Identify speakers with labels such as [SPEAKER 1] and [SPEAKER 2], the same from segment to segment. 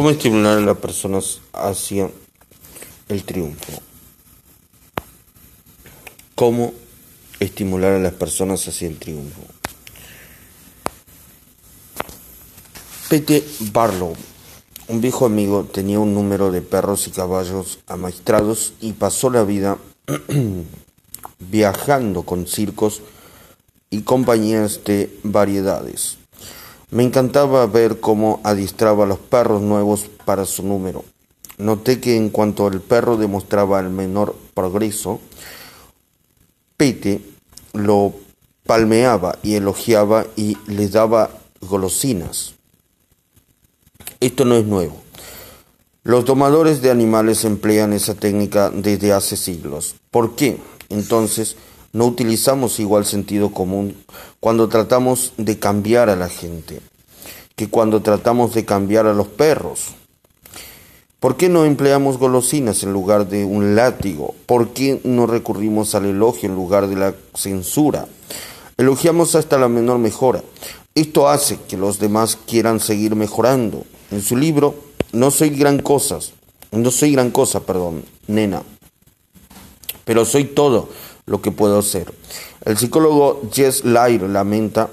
[SPEAKER 1] ¿Cómo estimular a las personas hacia el triunfo? ¿Cómo estimular a las personas hacia el triunfo? Pete Barlow, un viejo amigo, tenía un número de perros y caballos amaestrados y pasó la vida viajando con circos y compañías de variedades. Me encantaba ver cómo adiestraba a los perros nuevos para su número. Noté que en cuanto el perro demostraba el menor progreso, Pete lo palmeaba y elogiaba y le daba golosinas. Esto no es nuevo. Los domadores de animales emplean esa técnica desde hace siglos. ¿Por qué? Entonces, no utilizamos igual sentido común cuando tratamos de cambiar a la gente que cuando tratamos de cambiar a los perros. ¿Por qué no empleamos golosinas en lugar de un látigo? ¿Por qué no recurrimos al elogio en lugar de la censura? Elogiamos hasta la menor mejora. Esto hace que los demás quieran seguir mejorando. En su libro No soy gran cosas, no soy gran cosa, perdón, nena, pero soy todo lo que puedo ser. El psicólogo Jess Lyre lamenta,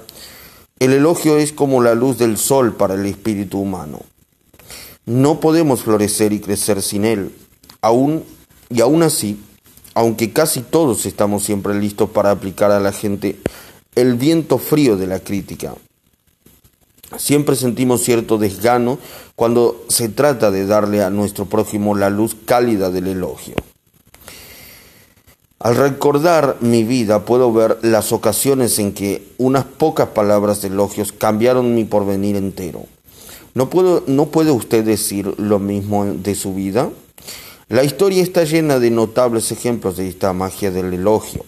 [SPEAKER 1] el elogio es como la luz del sol para el espíritu humano. No podemos florecer y crecer sin él. Aún y aún así, aunque casi todos estamos siempre listos para aplicar a la gente el viento frío de la crítica, siempre sentimos cierto desgano cuando se trata de darle a nuestro prójimo la luz cálida del elogio. Al recordar mi vida puedo ver las ocasiones en que unas pocas palabras de elogios cambiaron mi porvenir entero. ¿No, puedo, ¿No puede usted decir lo mismo de su vida? La historia está llena de notables ejemplos de esta magia del elogio.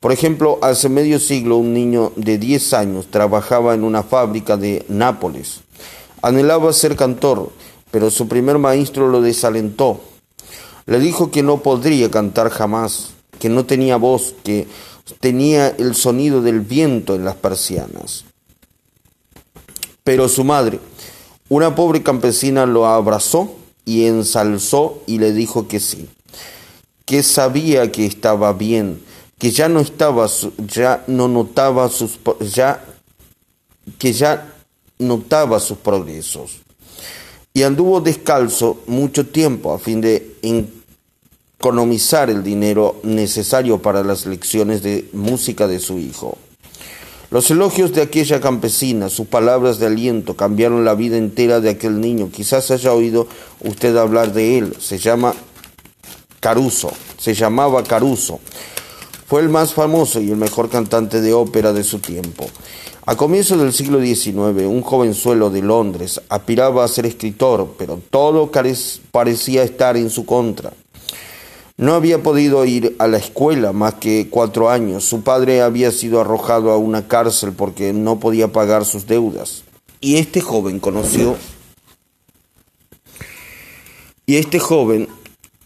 [SPEAKER 1] Por ejemplo, hace medio siglo un niño de 10 años trabajaba en una fábrica de Nápoles. Anhelaba ser cantor, pero su primer maestro lo desalentó. Le dijo que no podría cantar jamás que no tenía voz, que tenía el sonido del viento en las persianas. Pero su madre, una pobre campesina, lo abrazó y ensalzó y le dijo que sí, que sabía que estaba bien, que ya no estaba, ya no notaba sus, ya, que ya notaba sus progresos. Y anduvo descalzo mucho tiempo a fin de economizar el dinero necesario para las lecciones de música de su hijo. Los elogios de aquella campesina, sus palabras de aliento cambiaron la vida entera de aquel niño. Quizás haya oído usted hablar de él. Se llama Caruso, se llamaba Caruso. Fue el más famoso y el mejor cantante de ópera de su tiempo. A comienzos del siglo XIX, un jovenzuelo de Londres aspiraba a ser escritor, pero todo parecía estar en su contra. No había podido ir a la escuela más que cuatro años. Su padre había sido arrojado a una cárcel porque no podía pagar sus deudas. Y este joven conoció... Y este joven,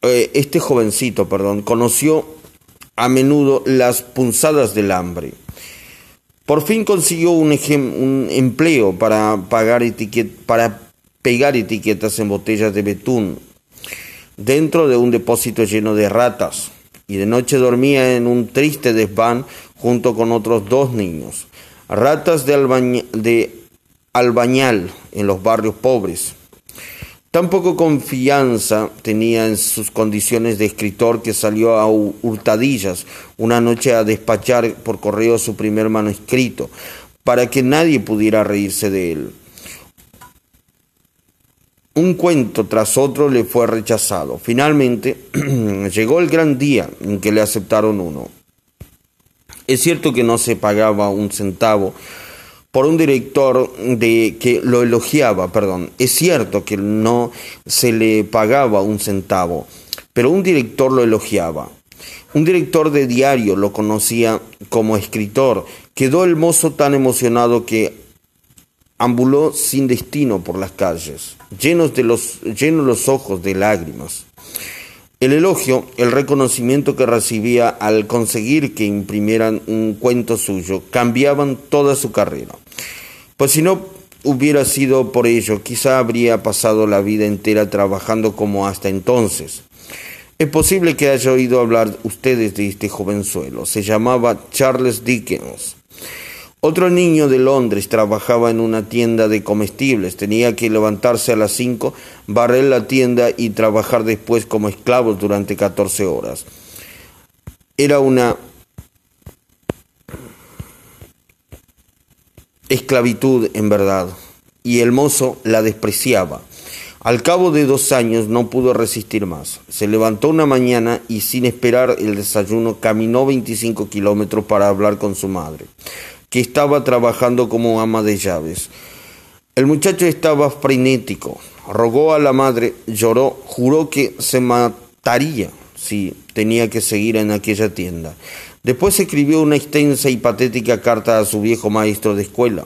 [SPEAKER 1] eh, este jovencito, perdón, conoció a menudo las punzadas del hambre. Por fin consiguió un, un empleo para, pagar para pegar etiquetas en botellas de betún dentro de un depósito lleno de ratas, y de noche dormía en un triste desván junto con otros dos niños, ratas de, de albañal en los barrios pobres. Tan poco confianza tenía en sus condiciones de escritor que salió a hurtadillas una noche a despachar por correo su primer manuscrito, para que nadie pudiera reírse de él. Un cuento tras otro le fue rechazado. Finalmente llegó el gran día en que le aceptaron uno. Es cierto que no se pagaba un centavo por un director de que lo elogiaba, perdón. Es cierto que no se le pagaba un centavo, pero un director lo elogiaba. Un director de diario lo conocía como escritor. Quedó el mozo tan emocionado que ambuló sin destino por las calles, llenos, de los, llenos los ojos de lágrimas. El elogio, el reconocimiento que recibía al conseguir que imprimieran un cuento suyo, cambiaban toda su carrera. Pues si no hubiera sido por ello, quizá habría pasado la vida entera trabajando como hasta entonces. Es posible que haya oído hablar ustedes de este jovenzuelo. Se llamaba Charles Dickens. Otro niño de Londres trabajaba en una tienda de comestibles. Tenía que levantarse a las cinco, barrer la tienda y trabajar después como esclavos durante 14 horas. Era una esclavitud en verdad, y el mozo la despreciaba. Al cabo de dos años no pudo resistir más. Se levantó una mañana y sin esperar el desayuno caminó 25 kilómetros para hablar con su madre, que estaba trabajando como ama de llaves. El muchacho estaba frenético, rogó a la madre, lloró, juró que se mataría si tenía que seguir en aquella tienda. Después escribió una extensa y patética carta a su viejo maestro de escuela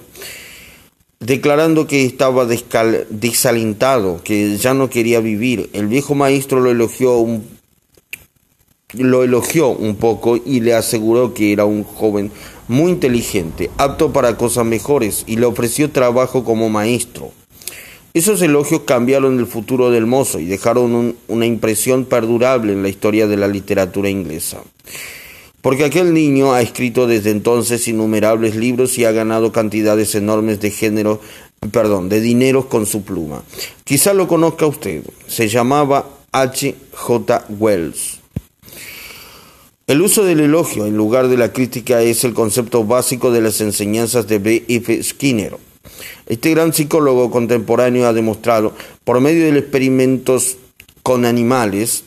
[SPEAKER 1] declarando que estaba desalentado, que ya no quería vivir. El viejo maestro lo elogió un, lo elogió un poco y le aseguró que era un joven muy inteligente, apto para cosas mejores, y le ofreció trabajo como maestro. Esos elogios cambiaron el futuro del mozo y dejaron una impresión perdurable en la historia de la literatura inglesa porque aquel niño ha escrito desde entonces innumerables libros y ha ganado cantidades enormes de género, perdón, de dinero con su pluma. Quizá lo conozca usted. Se llamaba H. J. Wells. El uso del elogio en lugar de la crítica es el concepto básico de las enseñanzas de B. F. Skinner. Este gran psicólogo contemporáneo ha demostrado, por medio de experimentos con animales,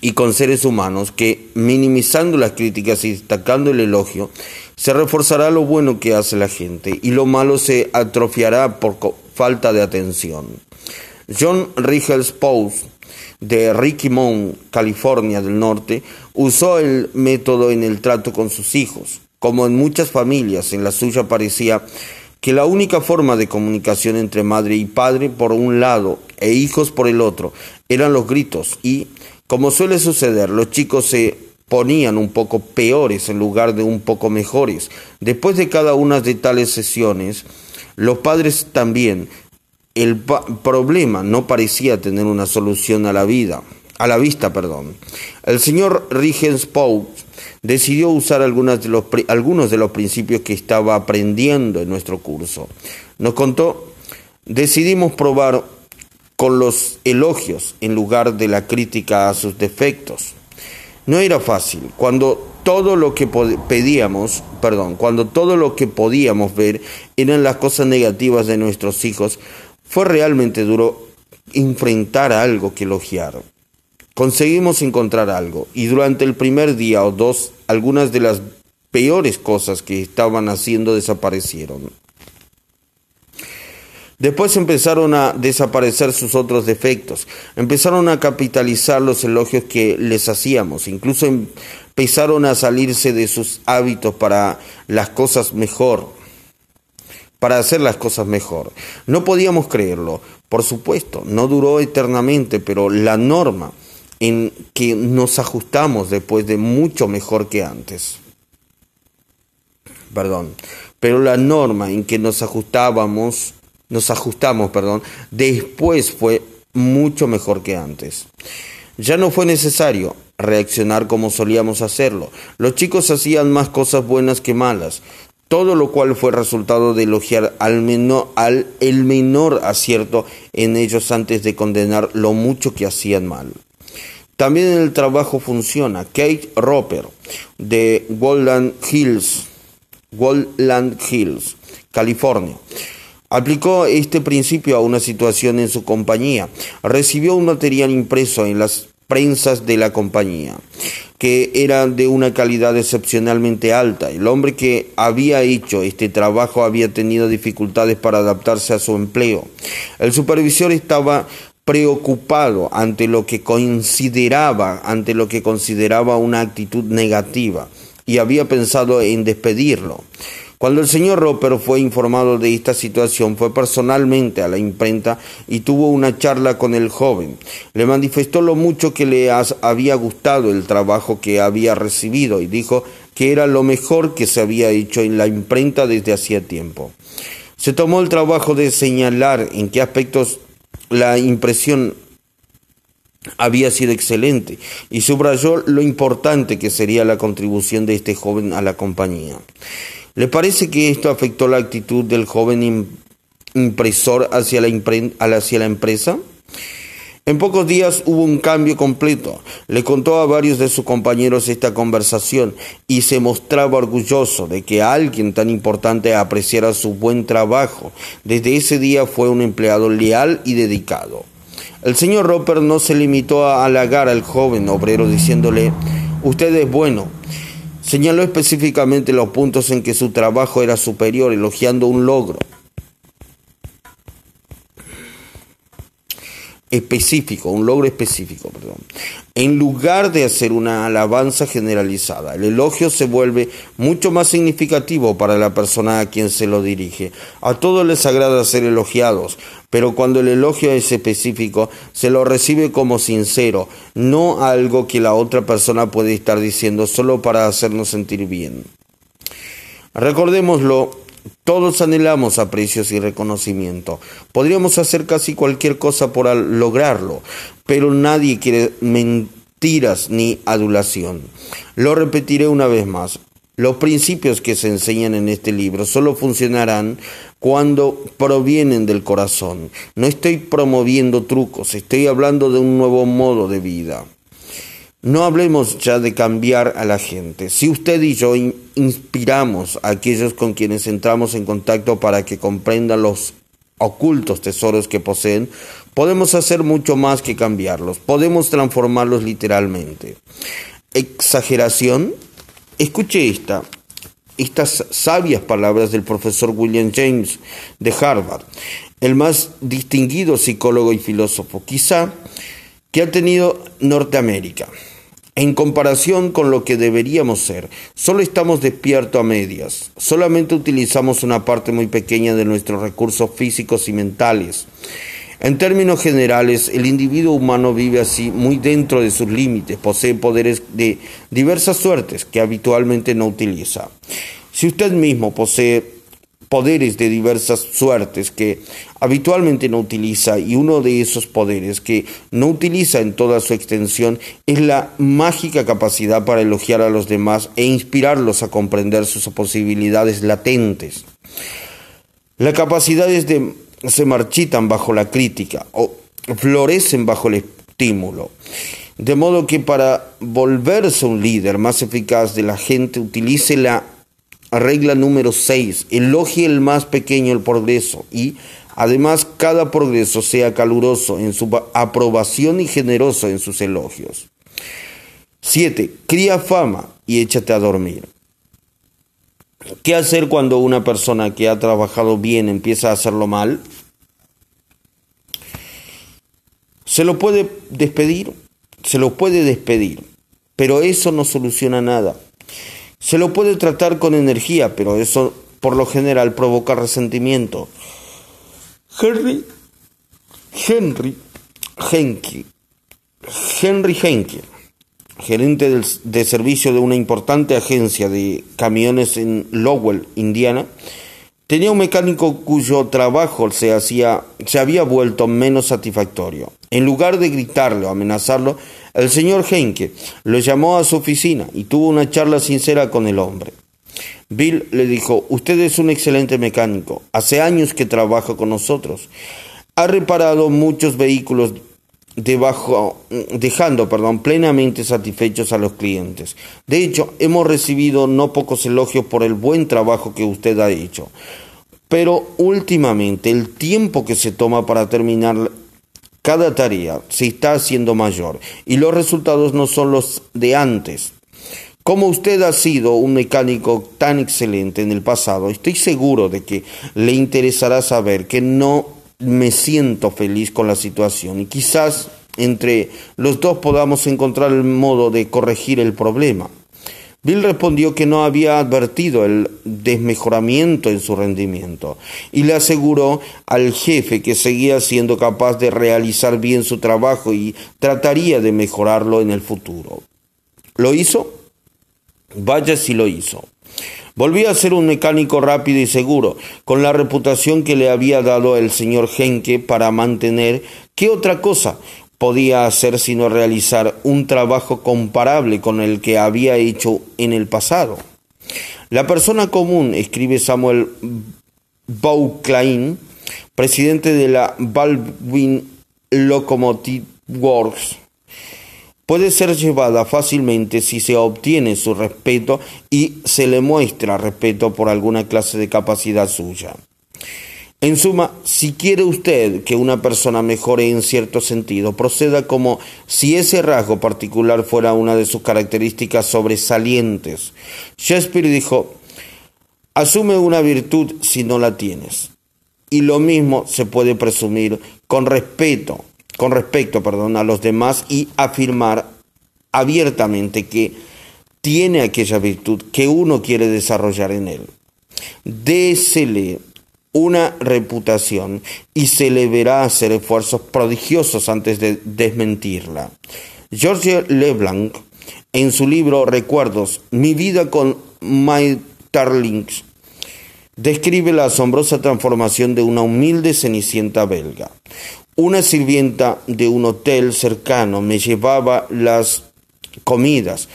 [SPEAKER 1] y con seres humanos que, minimizando las críticas y destacando el elogio, se reforzará lo bueno que hace la gente y lo malo se atrofiará por falta de atención. John Rigels Pous, de Ricky Mount, California del Norte, usó el método en el trato con sus hijos. Como en muchas familias, en la suya parecía que la única forma de comunicación entre madre y padre por un lado e hijos por el otro eran los gritos y como suele suceder, los chicos se ponían un poco peores en lugar de un poco mejores. Después de cada una de tales sesiones, los padres también. El problema no parecía tener una solución a la vida, a la vista, perdón. El señor Rigenspow decidió usar algunas de los, algunos de los principios que estaba aprendiendo en nuestro curso. Nos contó, decidimos probar con los elogios en lugar de la crítica a sus defectos. No era fácil. Cuando todo lo que pedíamos, perdón, cuando todo lo que podíamos ver eran las cosas negativas de nuestros hijos, fue realmente duro enfrentar algo que elogiar. Conseguimos encontrar algo y durante el primer día o dos algunas de las peores cosas que estaban haciendo desaparecieron. Después empezaron a desaparecer sus otros defectos, empezaron a capitalizar los elogios que les hacíamos, incluso empezaron a salirse de sus hábitos para las cosas mejor, para hacer las cosas mejor. No podíamos creerlo, por supuesto, no duró eternamente, pero la norma en que nos ajustamos después de mucho mejor que antes. Perdón, pero la norma en que nos ajustábamos nos ajustamos, perdón, después fue mucho mejor que antes. Ya no fue necesario reaccionar como solíamos hacerlo. Los chicos hacían más cosas buenas que malas, todo lo cual fue resultado de elogiar al, menor, al menor acierto en ellos antes de condenar lo mucho que hacían mal. También en el trabajo funciona. Kate Roper de Woodland Hills, Woodland Hills, California Aplicó este principio a una situación en su compañía. Recibió un material impreso en las prensas de la compañía, que era de una calidad excepcionalmente alta. El hombre que había hecho este trabajo había tenido dificultades para adaptarse a su empleo. El supervisor estaba preocupado ante lo que consideraba, ante lo que consideraba una actitud negativa y había pensado en despedirlo. Cuando el señor Roper fue informado de esta situación, fue personalmente a la imprenta y tuvo una charla con el joven. Le manifestó lo mucho que le había gustado el trabajo que había recibido y dijo que era lo mejor que se había hecho en la imprenta desde hacía tiempo. Se tomó el trabajo de señalar en qué aspectos la impresión había sido excelente y subrayó lo importante que sería la contribución de este joven a la compañía. ¿Le parece que esto afectó la actitud del joven impresor hacia la, hacia la empresa? En pocos días hubo un cambio completo. Le contó a varios de sus compañeros esta conversación y se mostraba orgulloso de que alguien tan importante apreciara su buen trabajo. Desde ese día fue un empleado leal y dedicado. El señor Roper no se limitó a halagar al joven obrero diciéndole, usted es bueno. Señaló específicamente los puntos en que su trabajo era superior, elogiando un logro. Específico, un logro específico, perdón. En lugar de hacer una alabanza generalizada, el elogio se vuelve mucho más significativo para la persona a quien se lo dirige. A todos les agrada ser elogiados, pero cuando el elogio es específico, se lo recibe como sincero, no algo que la otra persona puede estar diciendo solo para hacernos sentir bien. Recordémoslo, todos anhelamos aprecios y reconocimiento. Podríamos hacer casi cualquier cosa por lograrlo, pero nadie quiere mentiras ni adulación. Lo repetiré una vez más. Los principios que se enseñan en este libro solo funcionarán cuando provienen del corazón. No estoy promoviendo trucos, estoy hablando de un nuevo modo de vida. No hablemos ya de cambiar a la gente. Si usted y yo inspiramos a aquellos con quienes entramos en contacto para que comprendan los ocultos tesoros que poseen, podemos hacer mucho más que cambiarlos. Podemos transformarlos literalmente. ¿Exageración? Escuche esta, estas sabias palabras del profesor William James de Harvard, el más distinguido psicólogo y filósofo, quizá, que ha tenido Norteamérica. En comparación con lo que deberíamos ser, solo estamos despiertos a medias, solamente utilizamos una parte muy pequeña de nuestros recursos físicos y mentales. En términos generales, el individuo humano vive así muy dentro de sus límites, posee poderes de diversas suertes que habitualmente no utiliza. Si usted mismo posee poderes de diversas suertes que habitualmente no utiliza y uno de esos poderes que no utiliza en toda su extensión es la mágica capacidad para elogiar a los demás e inspirarlos a comprender sus posibilidades latentes. Las capacidades de, se marchitan bajo la crítica o florecen bajo el estímulo. De modo que para volverse un líder más eficaz de la gente utilice la Regla número 6. Elogie el más pequeño el progreso y además cada progreso sea caluroso en su aprobación y generoso en sus elogios. 7. Cría fama y échate a dormir. ¿Qué hacer cuando una persona que ha trabajado bien empieza a hacerlo mal? Se lo puede despedir, se lo puede despedir, pero eso no soluciona nada. Se lo puede tratar con energía, pero eso por lo general provoca resentimiento. Henry, Henry Henke, Henry Henke, gerente de servicio de una importante agencia de camiones en Lowell, Indiana, tenía un mecánico cuyo trabajo se, había vuelto menos satisfactorio. En lugar de gritarle o amenazarlo, el señor Henke lo llamó a su oficina y tuvo una charla sincera con el hombre. Bill le dijo, usted es un excelente mecánico, hace años que trabaja con nosotros. Ha reparado muchos vehículos debajo, dejando perdón, plenamente satisfechos a los clientes. De hecho, hemos recibido no pocos elogios por el buen trabajo que usted ha hecho. Pero últimamente el tiempo que se toma para terminar cada tarea se está haciendo mayor y los resultados no son los de antes. Como usted ha sido un mecánico tan excelente en el pasado, estoy seguro de que le interesará saber que no me siento feliz con la situación y quizás entre los dos podamos encontrar el modo de corregir el problema. Bill respondió que no había advertido el desmejoramiento en su rendimiento y le aseguró al jefe que seguía siendo capaz de realizar bien su trabajo y trataría de mejorarlo en el futuro. ¿Lo hizo? Vaya si lo hizo. Volvía a ser un mecánico rápido y seguro, con la reputación que le había dado el señor Henke para mantener. ¿Qué otra cosa? podía hacer sino realizar un trabajo comparable con el que había hecho en el pasado. La persona común, escribe Samuel Bauclain, presidente de la Baldwin Locomotive Works, puede ser llevada fácilmente si se obtiene su respeto y se le muestra respeto por alguna clase de capacidad suya. En suma, si quiere usted que una persona mejore en cierto sentido, proceda como si ese rasgo particular fuera una de sus características sobresalientes. Shakespeare dijo, asume una virtud si no la tienes. Y lo mismo se puede presumir con respeto, con respecto, perdón, a los demás y afirmar abiertamente que tiene aquella virtud que uno quiere desarrollar en él. Désele una reputación y se le verá hacer esfuerzos prodigiosos antes de desmentirla. George Leblanc, en su libro Recuerdos, Mi vida con My Darlings, describe la asombrosa transformación de una humilde cenicienta belga. Una sirvienta de un hotel cercano me llevaba las comidas,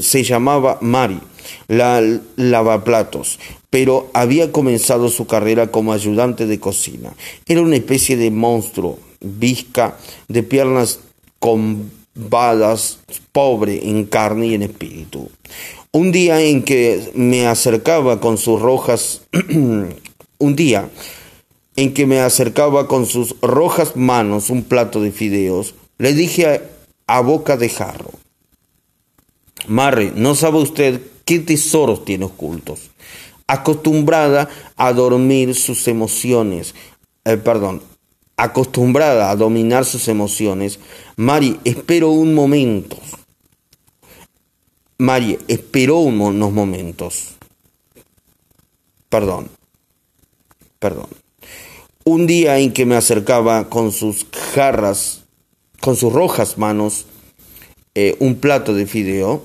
[SPEAKER 1] se llamaba Mari la lavaplatos, pero había comenzado su carrera como ayudante de cocina. Era una especie de monstruo, visca, de piernas combadas, pobre en carne y en espíritu. Un día en que me acercaba con sus rojas, un día en que me acercaba con sus rojas manos un plato de fideos, le dije a, boca de jarro, Marre, ¿no sabe usted qué tesoros tiene ocultos? acostumbrada a dormir sus emociones, eh, perdón, acostumbrada a dominar sus emociones, Mari espero un momento. Mari esperó unos momentos. Perdón, perdón. Un día en que me acercaba con sus jarras, con sus rojas manos, eh, un plato de fideo,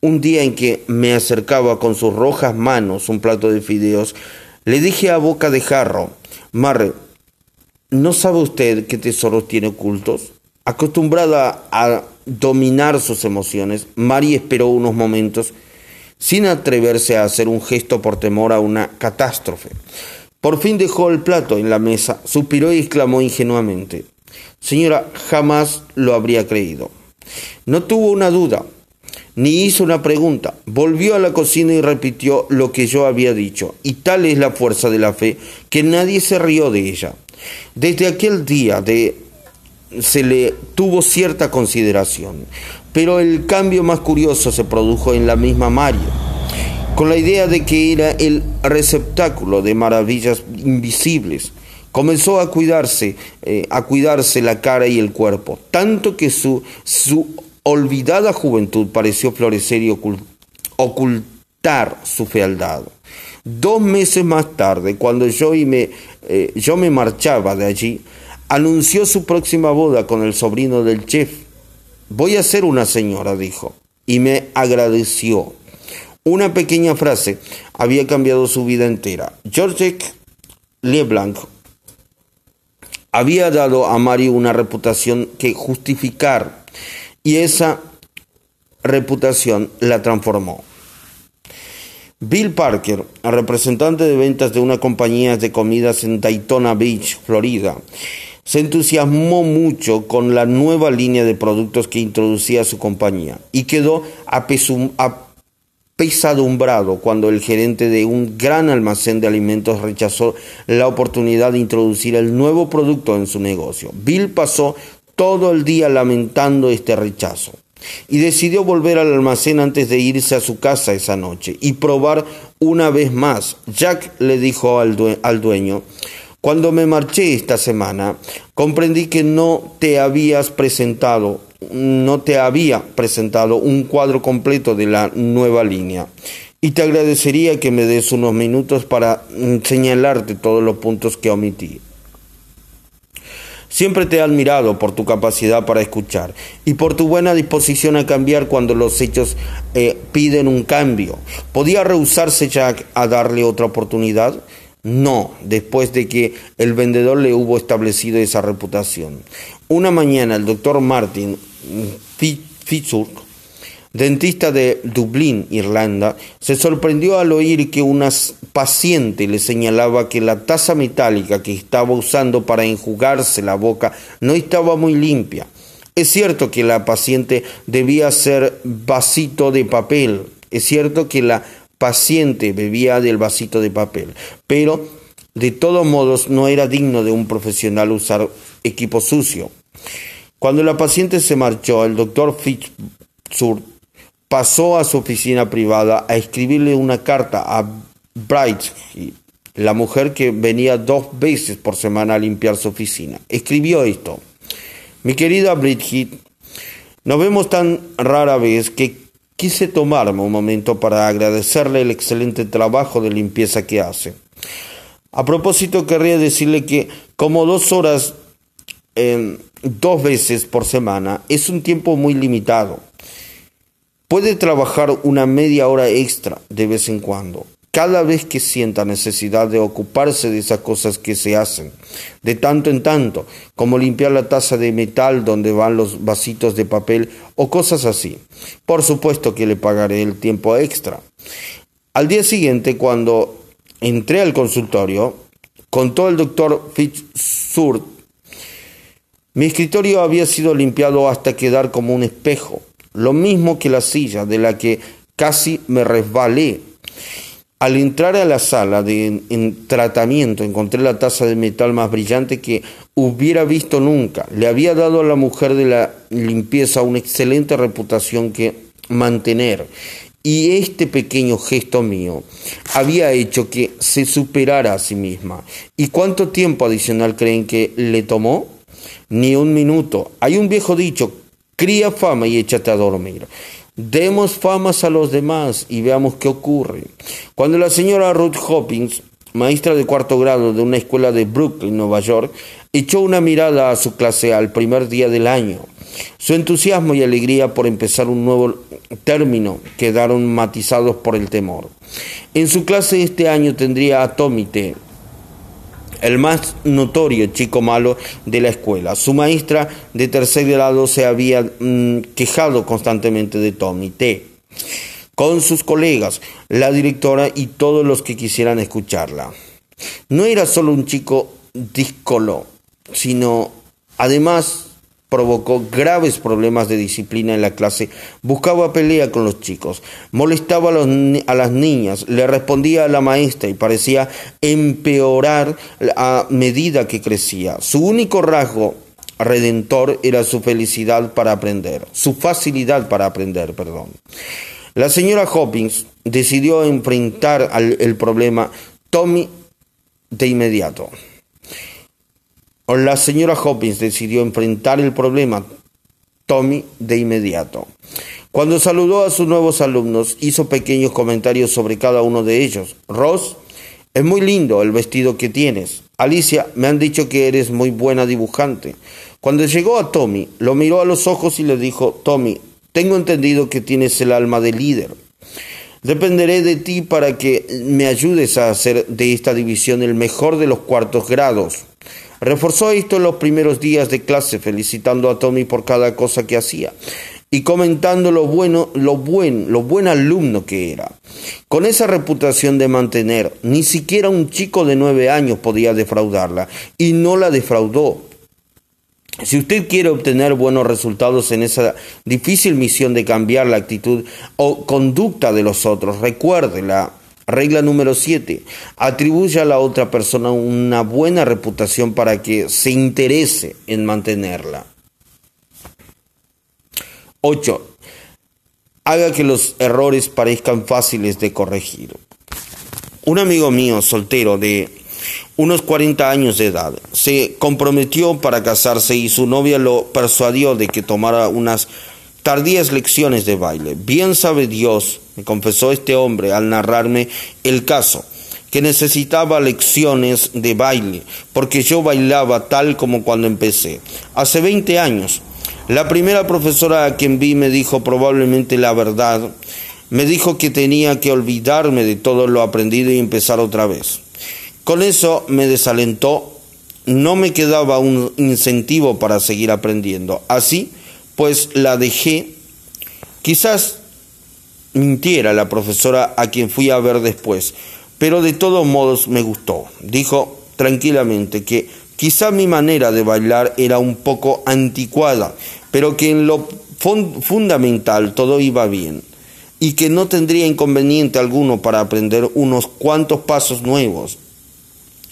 [SPEAKER 1] un día en que me acercaba con sus rojas manos un plato de fideos, le dije a boca de jarro, Marre, ¿no sabe usted qué tesoros tiene ocultos? Acostumbrada a dominar sus emociones, Mari esperó unos momentos sin atreverse a hacer un gesto por temor a una catástrofe. Por fin dejó el plato en la mesa, suspiró y exclamó ingenuamente, Señora, jamás lo habría creído. No tuvo una duda, ni hizo una pregunta. Volvió a la cocina y repitió lo que yo había dicho. Y tal es la fuerza de la fe que nadie se rió de ella. Desde aquel día de, se le tuvo cierta consideración, pero el cambio más curioso se produjo en la misma Mario, con la idea de que era el receptáculo de maravillas invisibles. Comenzó a cuidarse, eh, a cuidarse la cara y el cuerpo, tanto que su, su olvidada juventud pareció florecer y ocultar su fealdad. Dos meses más tarde, cuando yo, y me, eh, yo me marchaba de allí, anunció su próxima boda con el sobrino del chef. Voy a ser una señora, dijo, y me agradeció. Una pequeña frase había cambiado su vida entera. George Leblanc había dado a Mary una reputación que justificar y esa reputación la transformó. Bill Parker, representante de ventas de una compañía de comidas en Daytona Beach, Florida, se entusiasmó mucho con la nueva línea de productos que introducía su compañía y quedó apesadumbrado cuando el gerente de un gran almacén de alimentos rechazó la oportunidad de introducir el nuevo producto en su negocio. Bill pasó todo el día lamentando este rechazo y decidió volver al almacén antes de irse a su casa esa noche y probar una vez más. Jack le dijo al, dueño, cuando me marché esta semana, comprendí que no te habías presentado, no te había presentado un cuadro completo de la nueva línea. Y te agradecería que me des unos minutos para señalarte todos los puntos que omití. Siempre te he admirado por tu capacidad para escuchar y por tu buena disposición a cambiar cuando los hechos eh, piden un cambio. ¿Podía rehusarse Jack a darle otra oportunidad? No, después de que el vendedor le hubo establecido esa reputación. Una mañana el doctor Martin Fitzurk dentista de Dublín, Irlanda, se sorprendió al oír que una paciente le señalaba que la taza metálica que estaba usando para enjugarse la boca no estaba muy limpia. Es cierto que la paciente debía ser vasito de papel, es cierto que la paciente bebía del vasito de papel, pero de todos modos no era digno de un profesional usar equipo sucio. Cuando la paciente se marchó, el doctor Fitzgerald pasó a su oficina privada a escribirle una carta a Bright, la mujer que venía dos veces por semana a limpiar su oficina. Escribió esto. Mi querida Bridget, nos vemos tan rara vez que quise tomarme un momento para agradecerle el excelente trabajo de limpieza que hace. A propósito, querría decirle que como dos horas eh, dos veces por semana es un tiempo muy limitado. Puede trabajar una media hora extra de vez en cuando, cada vez que sienta necesidad de ocuparse de esas cosas que se hacen, de tanto en tanto, como limpiar la taza de metal donde van los vasitos de papel o cosas así. Por supuesto que le pagaré el tiempo extra. Al día siguiente, cuando entré al consultorio, contó el doctor Fitzsurt, mi escritorio había sido limpiado hasta quedar como un espejo lo mismo que la silla de la que casi me resbalé. Al entrar a la sala de tratamiento encontré la taza de metal más brillante que hubiera visto nunca. Le había dado a la mujer de la limpieza una excelente reputación que mantener. Y este pequeño gesto mío había hecho que se superara a sí misma. ¿Y cuánto tiempo adicional creen que le tomó? Ni un minuto. Hay un viejo dicho Cría fama y échate a dormir. Demos famas a los demás y veamos qué ocurre. Cuando la señora Ruth Hopkins, maestra de cuarto grado de una escuela de Brooklyn, Nueva York, echó una mirada a su clase al primer día del año, su entusiasmo y alegría por empezar un nuevo término quedaron matizados por el temor. En su clase este año tendría a Tommy T el más notorio chico malo de la escuela. Su maestra de tercer grado se había mm, quejado constantemente de Tommy T. Con sus colegas, la directora y todos los que quisieran escucharla. No era solo un chico díscolo, sino además provocó graves problemas de disciplina en la clase, buscaba pelea con los chicos, molestaba a, las niñas, le respondía a la maestra y parecía empeorar a medida que crecía. Su único rasgo redentor era su felicidad para aprender, su facilidad para aprender, perdón. La señora Hopkins decidió enfrentar el problema Tommy de inmediato la señora Hopkins decidió enfrentar el problema Tommy de inmediato. Cuando saludó a sus nuevos alumnos, hizo pequeños comentarios sobre cada uno de ellos. Ross, es muy lindo el vestido que tienes. Alicia, me han dicho que eres muy buena dibujante. Cuando llegó a Tommy, lo miró a los ojos y le dijo, Tommy, tengo entendido que tienes el alma de líder. Dependeré de ti para que me ayudes a hacer de esta división el mejor de los cuartos grados. Reforzó esto en los primeros días de clase, felicitando a Tommy por cada cosa que hacía y comentando lo bueno, lo buen, lo buen alumno que era. Con esa reputación de mantener, ni siquiera un chico de nueve años podía defraudarla, y no la defraudó. Si usted quiere obtener buenos resultados en esa difícil misión de cambiar la actitud o conducta de los otros, recuérdela Regla número 7. Atribuye a la otra persona una buena reputación para que se interese en mantenerla. 8. Haga que los errores parezcan fáciles de corregir. Un amigo mío soltero de unos 40 años de edad se comprometió para casarse y su novia lo persuadió de que tomara unas tardías lecciones de baile. Bien sabe Dios, me confesó este hombre al narrarme el caso, que necesitaba lecciones de baile, porque yo bailaba tal como cuando empecé, hace 20 años. La primera profesora a quien vi me dijo probablemente la verdad, me dijo que tenía que olvidarme de todo lo aprendido y empezar otra vez. Con eso me desalentó, no me quedaba un incentivo para seguir aprendiendo. Así, pues la dejé. Quizás mintiera la profesora a quien fui a ver después, pero de todos modos me gustó. Dijo tranquilamente que quizá mi manera de bailar era un poco anticuada, pero que en lo fundamental todo iba bien y que no tendría inconveniente alguno para aprender unos cuantos pasos nuevos.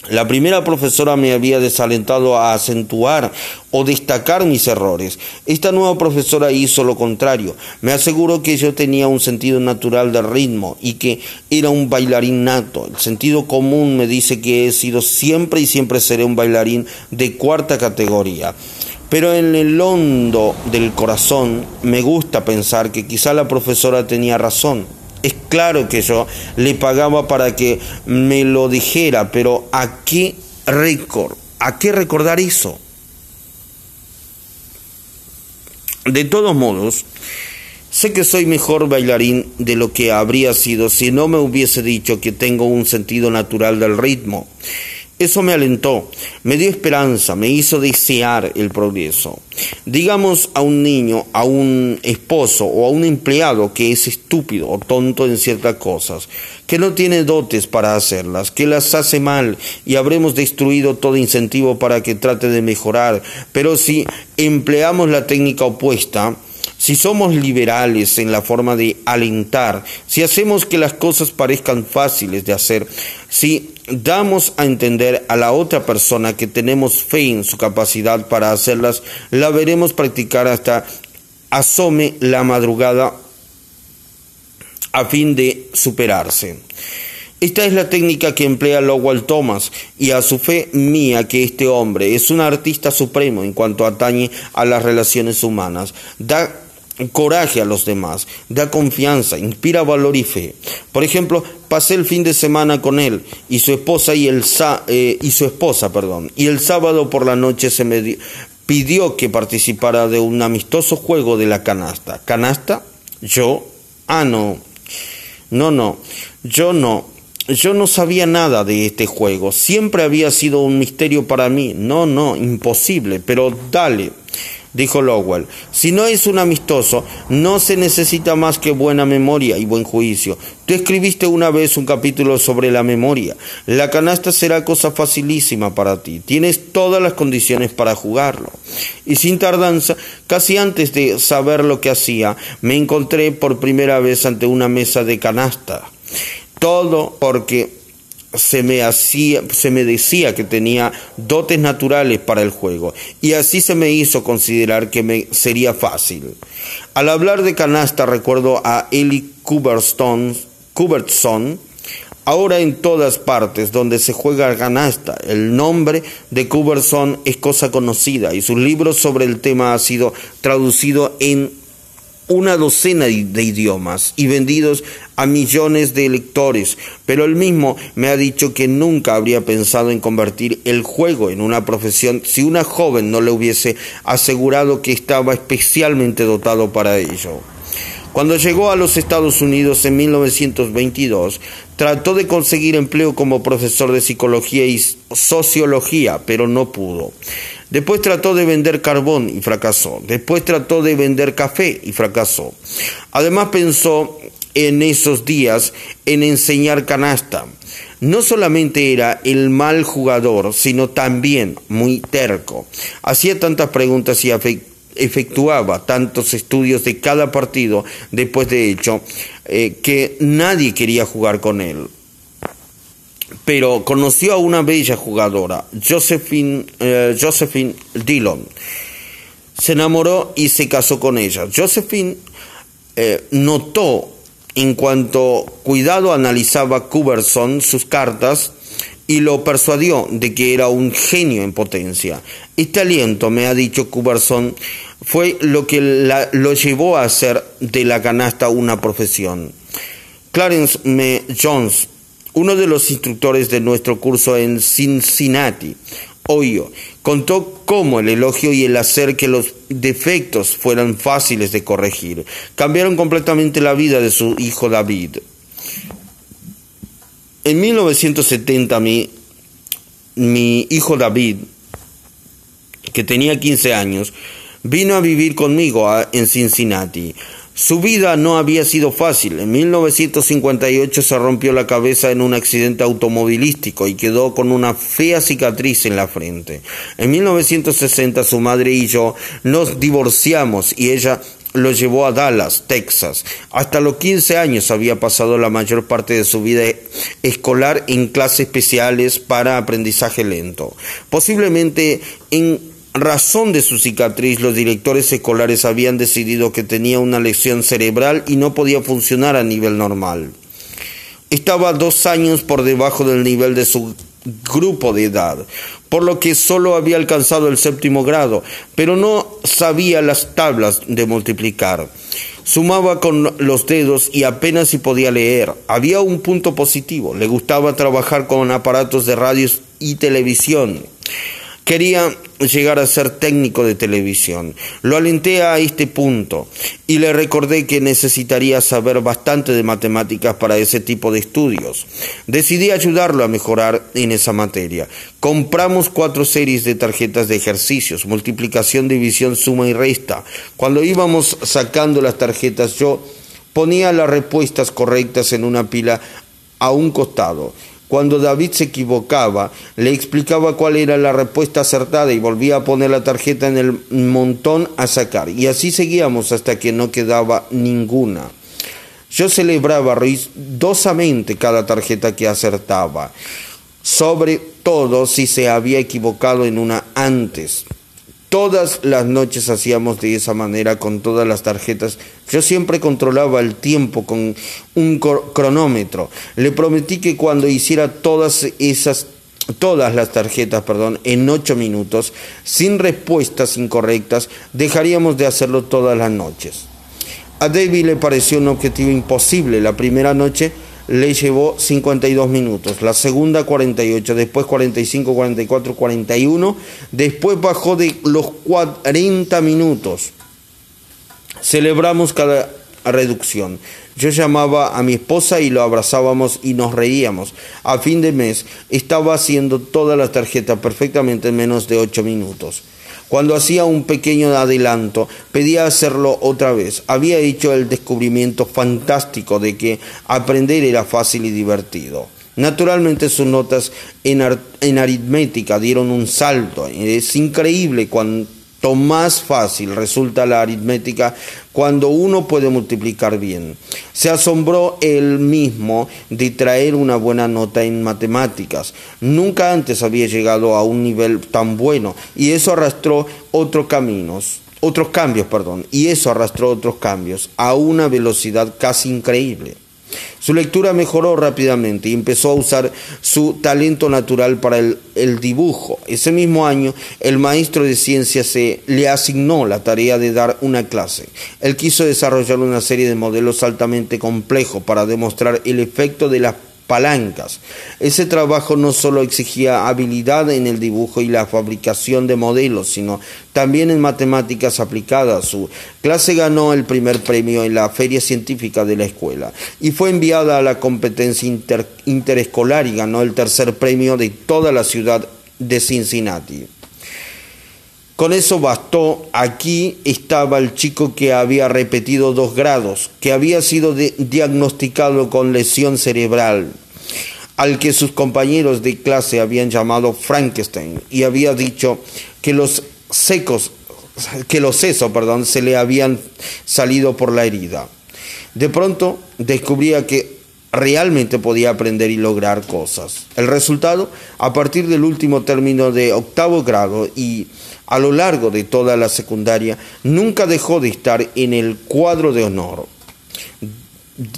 [SPEAKER 1] La primera profesora me había desalentado a acentuar o destacar mis errores. Esta nueva profesora hizo lo contrario. Me aseguró que yo tenía un sentido natural de ritmo y que era un bailarín nato. El sentido común me dice que he sido siempre y siempre seré un bailarín de cuarta categoría. Pero en el hondo del corazón me gusta pensar que quizá la profesora tenía razón. Es claro que yo le pagaba para que me lo dijera, pero ¿a qué récord? ¿A qué recordar eso? De todos modos, sé que soy mejor bailarín de lo que habría sido si no me hubiese dicho que tengo un sentido natural del ritmo. Eso me alentó, me dio esperanza, me hizo desear el progreso. Digamos a un niño, a un esposo o a un empleado que es estúpido o tonto en ciertas cosas, que no tiene dotes para hacerlas, que las hace mal y habremos destruido todo incentivo para que trate de mejorar. Pero si empleamos la técnica opuesta, si somos liberales en la forma de alentar, si hacemos que las cosas parezcan fáciles de hacer, si damos a entender a la otra persona que tenemos fe en su capacidad para hacerlas, la veremos practicar hasta asome la madrugada a fin de superarse. Esta es la técnica que emplea Lowell Thomas y a su fe mía que este hombre es un artista supremo en cuanto atañe a las relaciones humanas. Da coraje a los demás, da confianza, inspira valor y fe. Por ejemplo, pasé el fin de semana con él y su esposa y el eh, y su esposa, perdón, y el sábado por la noche se me pidió que participara de un amistoso juego de la canasta. ¿Canasta? Yo, ah no. No, no. Yo no. Yo no sabía nada de este juego. Siempre había sido un misterio para mí. No, no, imposible, pero dale dijo Lowell. Si no es un amistoso, no se necesita más que buena memoria y buen juicio. Tú escribiste una vez un capítulo sobre la memoria. La canasta será cosa facilísima para ti. Tienes todas las condiciones para jugarlo. Y sin tardanza, casi antes de saber lo que hacía, me encontré por primera vez ante una mesa de canasta. Todo porque se me, hacía, se me decía que tenía dotes naturales para el juego y así se me hizo considerar que me sería fácil. Al hablar de canasta recuerdo a Eli Cubertson, ahora en todas partes donde se juega canasta. El nombre de Cubertson es cosa conocida y sus libros sobre el tema ha sido traducido en una docena de idiomas y vendidos a millones de lectores, pero él mismo me ha dicho que nunca habría pensado en convertir el juego en una profesión si una joven no le hubiese asegurado que estaba especialmente dotado para ello. Cuando llegó a los Estados Unidos en 1922, trató de conseguir empleo como profesor de psicología y sociología, pero no pudo. Después trató de vender carbón y fracasó. Después trató de vender café y fracasó. Además pensó en esos días en enseñar canasta. No solamente era el mal jugador, sino también muy terco. Hacía tantas preguntas y efectuaba tantos estudios de cada partido después de hecho eh, que nadie quería jugar con él pero conoció a una bella jugadora, Josephine, eh, Josephine Dillon. Se enamoró y se casó con ella. Josephine eh, notó en cuanto cuidado analizaba Cuberson sus cartas y lo persuadió de que era un genio en potencia. Este aliento, me ha dicho Cuberson, fue lo que lo llevó a hacer de la canasta una profesión. Clarence M. Jones uno de los instructores de nuestro curso en Cincinnati, Ohio, contó cómo el elogio y el hacer que los defectos fueran fáciles de corregir cambiaron completamente la vida de su hijo David. En 1970 mi, mi hijo David, que tenía 15 años, vino a vivir conmigo en Cincinnati. Su vida no había sido fácil. En 1958 se rompió la cabeza en un accidente automovilístico y quedó con una fea cicatriz en la frente. En 1960 su madre y yo nos divorciamos y ella lo llevó a Dallas, Texas. Hasta los 15 años había pasado la mayor parte de su vida escolar en clases especiales para aprendizaje lento. Posiblemente en razón de su cicatriz, los directores escolares habían decidido que tenía una lesión cerebral y no podía funcionar a nivel normal. Estaba dos años por debajo del nivel de su grupo de edad, por lo que solo había alcanzado el séptimo grado, pero no sabía las tablas de multiplicar. Sumaba con los dedos y apenas si podía leer. Había un punto positivo, le gustaba trabajar con aparatos de radio y televisión. Quería llegar a ser técnico de televisión. Lo alenté a este punto y le recordé que necesitaría saber bastante de matemáticas para ese tipo de estudios. Decidí ayudarlo a mejorar en esa materia. Compramos cuatro series de tarjetas de ejercicios, multiplicación, división, suma y resta. Cuando íbamos sacando las tarjetas yo ponía las respuestas correctas en una pila a un costado cuando David se equivocaba, le explicaba cuál era la respuesta acertada y volvía a poner la tarjeta en el montón a sacar. Y así seguíamos hasta que no quedaba ninguna. Yo celebraba ruidosamente cada tarjeta que acertaba, sobre todo si se había equivocado en una antes. Todas las noches hacíamos de esa manera con todas las tarjetas. Yo siempre controlaba el tiempo con un cronómetro. Le prometí que cuando hiciera todas esas todas las tarjetas, perdón, en ocho minutos, sin respuestas incorrectas, dejaríamos de hacerlo todas las noches. A David le pareció un objetivo imposible. La primera noche le llevó 52 minutos, la segunda 48, después 45, 44, 41, después bajó de los 40 minutos. Celebramos cada reducción. Yo llamaba a mi esposa y lo abrazábamos y nos reíamos. A fin de mes estaba haciendo todas las tarjetas perfectamente en menos de 8 minutos. Cuando hacía un pequeño adelanto, pedía hacerlo otra vez. Había hecho el descubrimiento fantástico de que aprender era fácil y divertido. Naturalmente sus notas en, en aritmética dieron un salto. Es increíble cuando más fácil resulta la aritmética cuando uno puede multiplicar bien. Se asombró él mismo de traer una buena nota en matemáticas. Nunca antes había llegado a un nivel tan bueno y eso arrastró otros caminos, otros cambios, perdón, y eso arrastró otros cambios a una velocidad casi increíble. Su lectura mejoró rápidamente y empezó a usar su talento natural para el, dibujo. Ese mismo año, el maestro de ciencias se le asignó la tarea de dar una clase. Él quiso desarrollar una serie de modelos altamente complejos para demostrar el efecto de las palancas. Ese trabajo no solo exigía habilidad en el dibujo y la fabricación de modelos, sino también en matemáticas aplicadas. Su clase ganó el primer premio en la feria científica de la escuela y fue enviada a la competencia interescolar y ganó el tercer premio de toda la ciudad de Cincinnati. Con eso bastó. Aquí estaba el chico que había repetido dos grados, que había sido diagnosticado con lesión cerebral, al que sus compañeros de clase habían llamado Frankenstein y había dicho que los secos, que los sesos, perdón, se le habían salido por la herida. De pronto descubría que realmente podía aprender y lograr cosas. El resultado, a partir del último término de octavo grado y a lo largo de toda la secundaria, nunca dejó de estar en el cuadro de honor.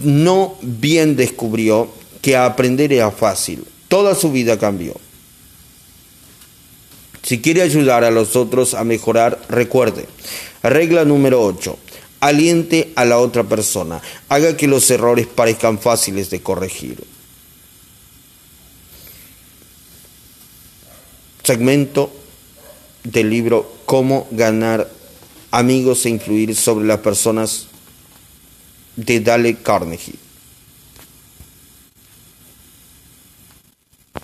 [SPEAKER 1] No bien descubrió que aprender era fácil. Toda su vida cambió. Si quiere ayudar a los otros a mejorar, recuerde. Regla número 8. Aliente a la otra persona. Haga que los errores parezcan fáciles de corregir. Segmento del libro Cómo ganar amigos e influir sobre las personas de Dale Carnegie.